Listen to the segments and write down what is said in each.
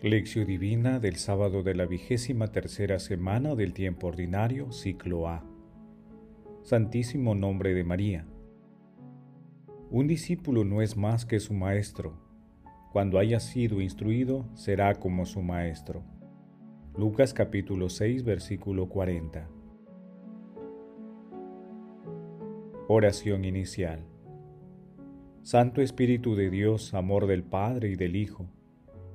Lección Divina del sábado de la vigésima tercera semana del tiempo ordinario, ciclo A. Santísimo nombre de María. Un discípulo no es más que su maestro. Cuando haya sido instruido, será como su maestro. Lucas capítulo 6, versículo 40. Oración inicial. Santo Espíritu de Dios, amor del Padre y del Hijo,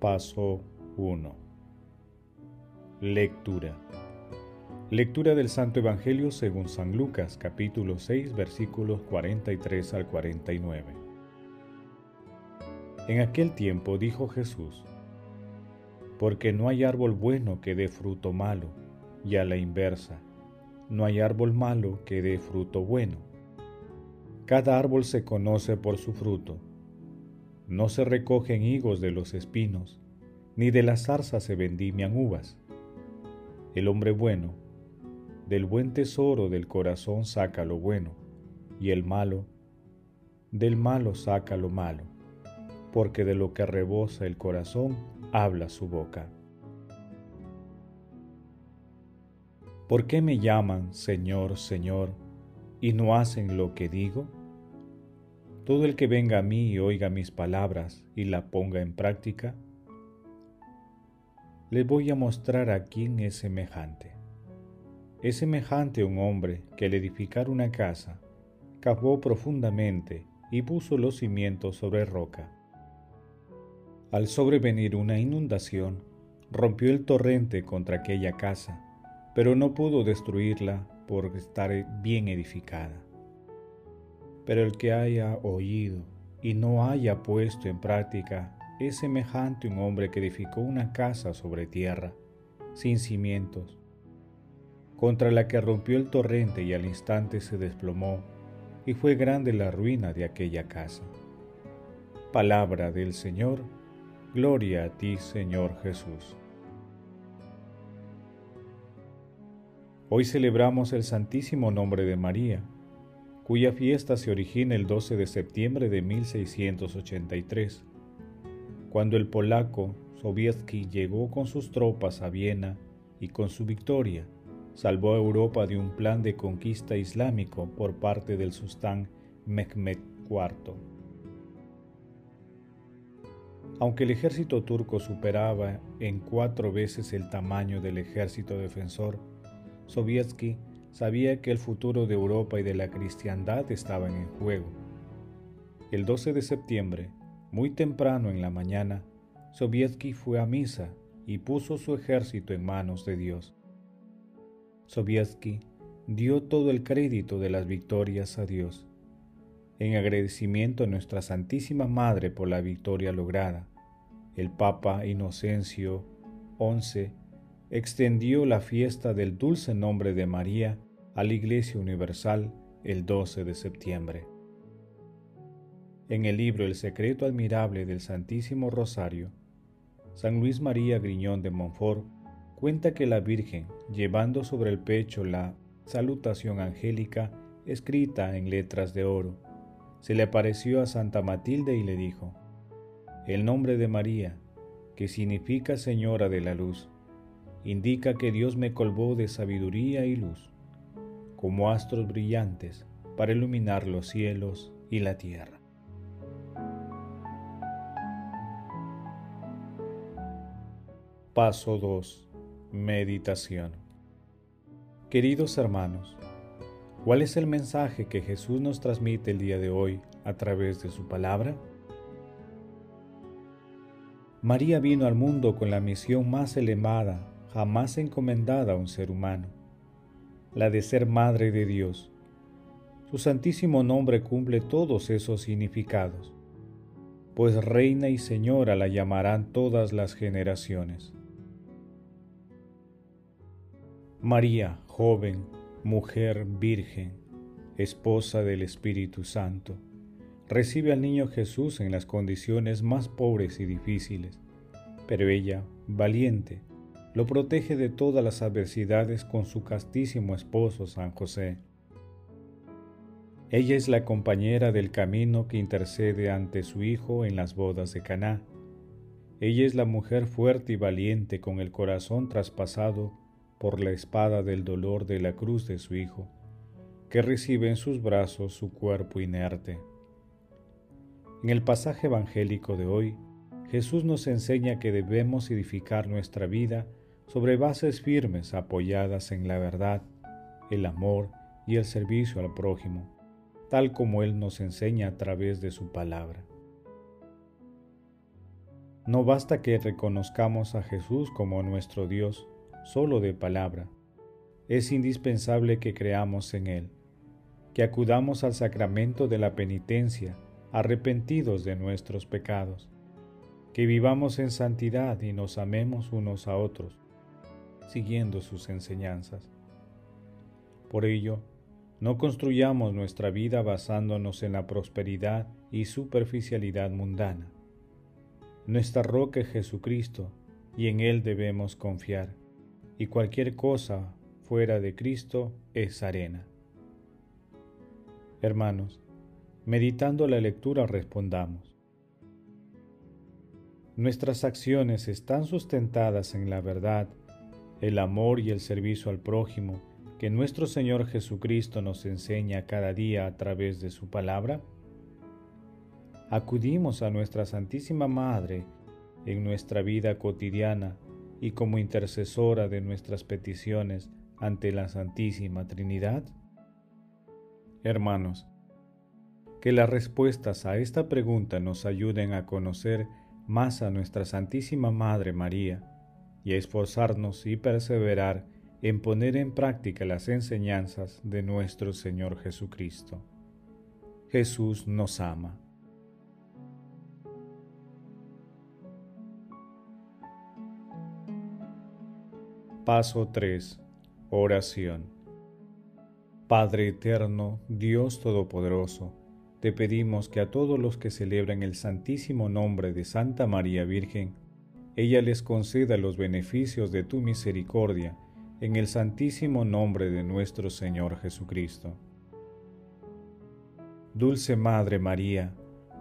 Paso 1. Lectura. Lectura del Santo Evangelio según San Lucas capítulo 6 versículos 43 al 49. En aquel tiempo dijo Jesús, Porque no hay árbol bueno que dé fruto malo, y a la inversa, no hay árbol malo que dé fruto bueno. Cada árbol se conoce por su fruto. No se recogen higos de los espinos, ni de las zarzas se vendimian uvas. El hombre bueno, del buen tesoro del corazón saca lo bueno, y el malo, del malo saca lo malo, porque de lo que rebosa el corazón habla su boca. ¿Por qué me llaman Señor, Señor, y no hacen lo que digo? Todo el que venga a mí y oiga mis palabras y la ponga en práctica, les voy a mostrar a quién es semejante. Es semejante un hombre que al edificar una casa, cavó profundamente y puso los cimientos sobre roca. Al sobrevenir una inundación, rompió el torrente contra aquella casa, pero no pudo destruirla por estar bien edificada. Pero el que haya oído y no haya puesto en práctica es semejante a un hombre que edificó una casa sobre tierra, sin cimientos, contra la que rompió el torrente y al instante se desplomó, y fue grande la ruina de aquella casa. Palabra del Señor, gloria a ti Señor Jesús. Hoy celebramos el Santísimo Nombre de María, cuya fiesta se origina el 12 de septiembre de 1683, cuando el polaco Sobieski llegó con sus tropas a Viena y con su victoria salvó a Europa de un plan de conquista islámico por parte del sultán Mehmed IV. Aunque el ejército turco superaba en cuatro veces el tamaño del ejército defensor, Sobieski sabía que el futuro de Europa y de la cristiandad estaban en juego. El 12 de septiembre, muy temprano en la mañana, Sobieski fue a misa y puso su ejército en manos de Dios. Sobieski dio todo el crédito de las victorias a Dios, en agradecimiento a nuestra Santísima Madre por la victoria lograda. El Papa Inocencio XI extendió la fiesta del dulce nombre de María a la Iglesia Universal el 12 de septiembre. En el libro El secreto admirable del Santísimo Rosario, San Luis María Griñón de Montfort cuenta que la Virgen, llevando sobre el pecho la salutación angélica escrita en letras de oro, se le apareció a Santa Matilde y le dijo, El nombre de María, que significa Señora de la Luz, indica que Dios me colgó de sabiduría y luz como astros brillantes para iluminar los cielos y la tierra. Paso 2. Meditación. Queridos hermanos, ¿cuál es el mensaje que Jesús nos transmite el día de hoy a través de su palabra? María vino al mundo con la misión más elevada jamás encomendada a un ser humano la de ser Madre de Dios. Su santísimo nombre cumple todos esos significados. pues reina y señora la llamarán todas las generaciones. María, joven, mujer virgen, esposa del Espíritu Santo, recibe al niño Jesús en las condiciones más pobres y difíciles, pero ella, valiente, lo protege de todas las adversidades con su castísimo esposo San José. Ella es la compañera del camino que intercede ante su hijo en las bodas de Caná. Ella es la mujer fuerte y valiente con el corazón traspasado por la espada del dolor de la cruz de su hijo, que recibe en sus brazos su cuerpo inerte. En el pasaje evangélico de hoy, Jesús nos enseña que debemos edificar nuestra vida sobre bases firmes apoyadas en la verdad, el amor y el servicio al prójimo tal como Él nos enseña a través de su palabra. No basta que reconozcamos a Jesús como nuestro Dios solo de palabra. Es indispensable que creamos en Él, que acudamos al sacramento de la penitencia, arrepentidos de nuestros pecados, que vivamos en santidad y nos amemos unos a otros, siguiendo sus enseñanzas. Por ello, no construyamos nuestra vida basándonos en la prosperidad y superficialidad mundana. Nuestra roca es Jesucristo y en Él debemos confiar, y cualquier cosa fuera de Cristo es arena. Hermanos, meditando la lectura respondamos. Nuestras acciones están sustentadas en la verdad, el amor y el servicio al prójimo, que nuestro Señor Jesucristo nos enseña cada día a través de su palabra? Acudimos a nuestra Santísima Madre en nuestra vida cotidiana y como intercesora de nuestras peticiones ante la Santísima Trinidad? Hermanos, que las respuestas a esta pregunta nos ayuden a conocer más a nuestra Santísima Madre María y esforzarnos y perseverar en poner en práctica las enseñanzas de nuestro Señor Jesucristo. Jesús nos ama. Paso 3. Oración. Padre eterno, Dios Todopoderoso, te pedimos que a todos los que celebran el santísimo nombre de Santa María Virgen, ella les conceda los beneficios de tu misericordia en el santísimo nombre de nuestro Señor Jesucristo. Dulce Madre María,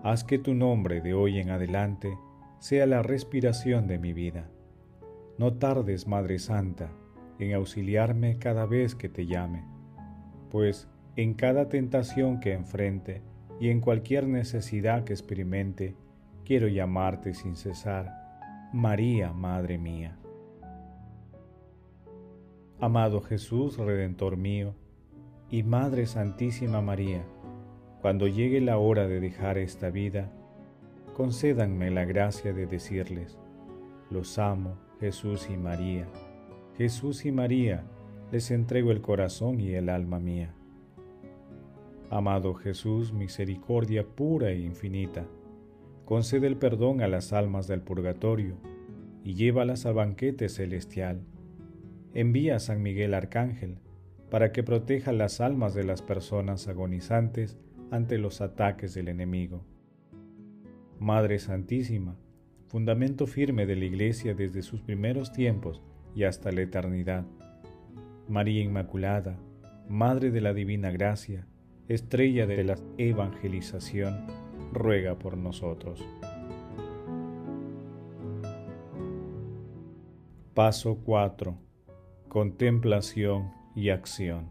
haz que tu nombre de hoy en adelante sea la respiración de mi vida. No tardes, Madre Santa, en auxiliarme cada vez que te llame, pues en cada tentación que enfrente y en cualquier necesidad que experimente, quiero llamarte sin cesar, María, Madre mía. Amado Jesús, Redentor mío, y Madre Santísima María, cuando llegue la hora de dejar esta vida, concédanme la gracia de decirles, los amo, Jesús y María. Jesús y María, les entrego el corazón y el alma mía. Amado Jesús, misericordia pura e infinita, concede el perdón a las almas del purgatorio y llévalas al banquete celestial envía a San Miguel Arcángel para que proteja las almas de las personas agonizantes ante los ataques del enemigo. Madre Santísima, fundamento firme de la Iglesia desde sus primeros tiempos y hasta la eternidad. María Inmaculada, Madre de la Divina Gracia, estrella de la evangelización, ruega por nosotros. Paso 4 contemplación y acción.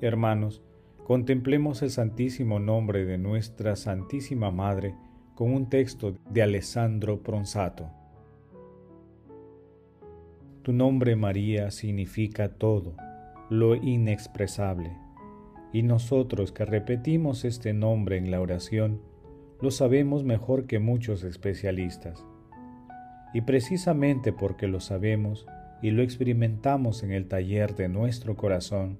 Hermanos, contemplemos el santísimo nombre de nuestra Santísima Madre con un texto de Alessandro Pronsato. Tu nombre María significa todo, lo inexpresable, y nosotros que repetimos este nombre en la oración, lo sabemos mejor que muchos especialistas. Y precisamente porque lo sabemos y lo experimentamos en el taller de nuestro corazón,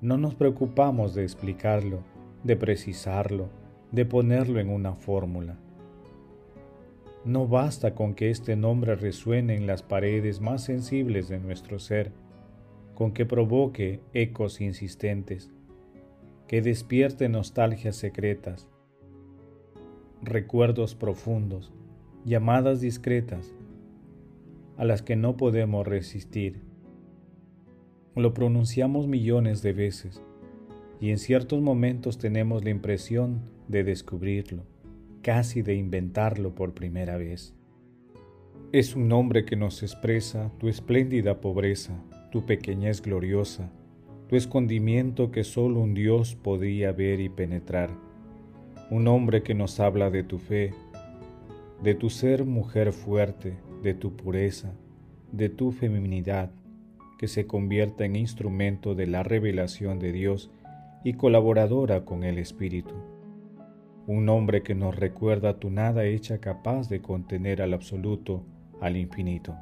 no nos preocupamos de explicarlo de precisarlo, de ponerlo en una fórmula. No basta con que este nombre resuene en las paredes más sensibles de nuestro ser, con que provoque ecos insistentes, que despierte nostalgias secretas, recuerdos profundos, llamadas discretas, a las que no podemos resistir. Lo pronunciamos millones de veces y en ciertos momentos tenemos la impresión de descubrirlo, casi de inventarlo por primera vez. Es un nombre que nos expresa tu espléndida pobreza, tu pequeñez gloriosa, tu escondimiento que solo un Dios podía ver y penetrar. Un hombre que nos habla de tu fe, de tu ser mujer fuerte, de tu pureza, de tu feminidad, que se convierta en instrumento de la revelación de Dios y colaboradora con el Espíritu. Un hombre que nos recuerda tu nada hecha capaz de contener al absoluto, al infinito.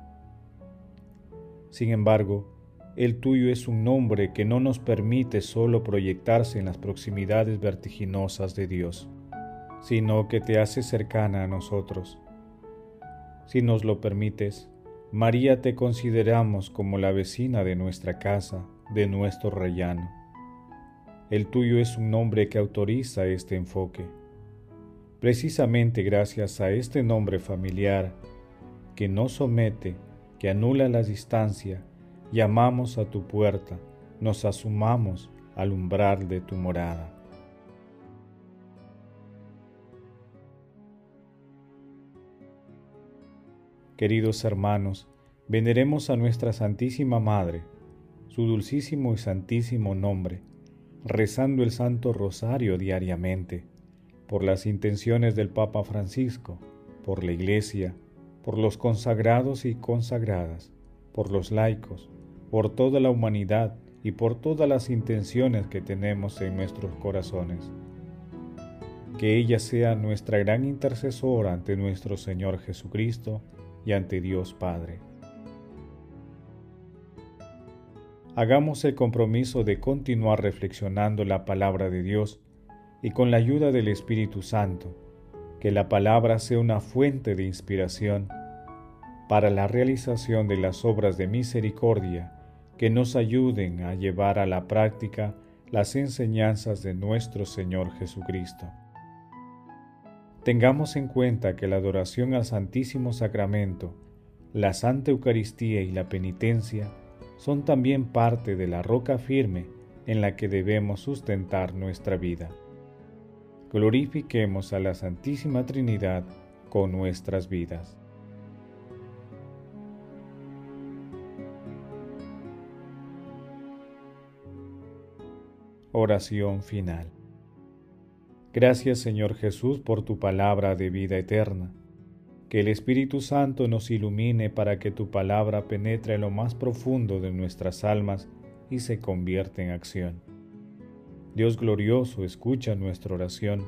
Sin embargo, el tuyo es un nombre que no nos permite solo proyectarse en las proximidades vertiginosas de Dios, sino que te hace cercana a nosotros. Si nos lo permites, María te consideramos como la vecina de nuestra casa, de nuestro rellano. El tuyo es un nombre que autoriza este enfoque. Precisamente gracias a este nombre familiar, que no somete, que anula la distancia, llamamos a tu puerta, nos asumamos al umbral de tu morada. Queridos hermanos, veneremos a nuestra Santísima Madre, su dulcísimo y santísimo nombre, rezando el Santo Rosario diariamente, por las intenciones del Papa Francisco, por la Iglesia, por los consagrados y consagradas, por los laicos, por toda la humanidad y por todas las intenciones que tenemos en nuestros corazones. Que ella sea nuestra gran intercesora ante nuestro Señor Jesucristo y ante Dios Padre. Hagamos el compromiso de continuar reflexionando la palabra de Dios y con la ayuda del Espíritu Santo, que la palabra sea una fuente de inspiración para la realización de las obras de misericordia que nos ayuden a llevar a la práctica las enseñanzas de nuestro Señor Jesucristo. Tengamos en cuenta que la adoración al Santísimo Sacramento, la Santa Eucaristía y la penitencia son también parte de la roca firme en la que debemos sustentar nuestra vida. Glorifiquemos a la Santísima Trinidad con nuestras vidas. Oración final. Gracias Señor Jesús por tu palabra de vida eterna. Que el Espíritu Santo nos ilumine para que tu palabra penetre en lo más profundo de nuestras almas y se convierta en acción. Dios glorioso, escucha nuestra oración.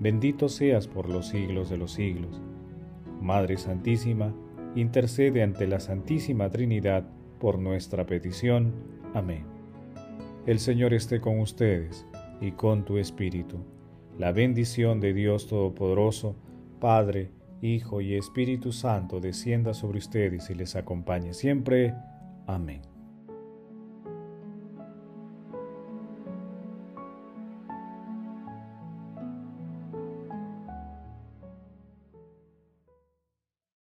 Bendito seas por los siglos de los siglos. Madre Santísima, intercede ante la Santísima Trinidad por nuestra petición. Amén. El Señor esté con ustedes y con tu espíritu. La bendición de Dios Todopoderoso, Padre, Hijo y Espíritu Santo descienda sobre ustedes y les acompañe siempre. Amén.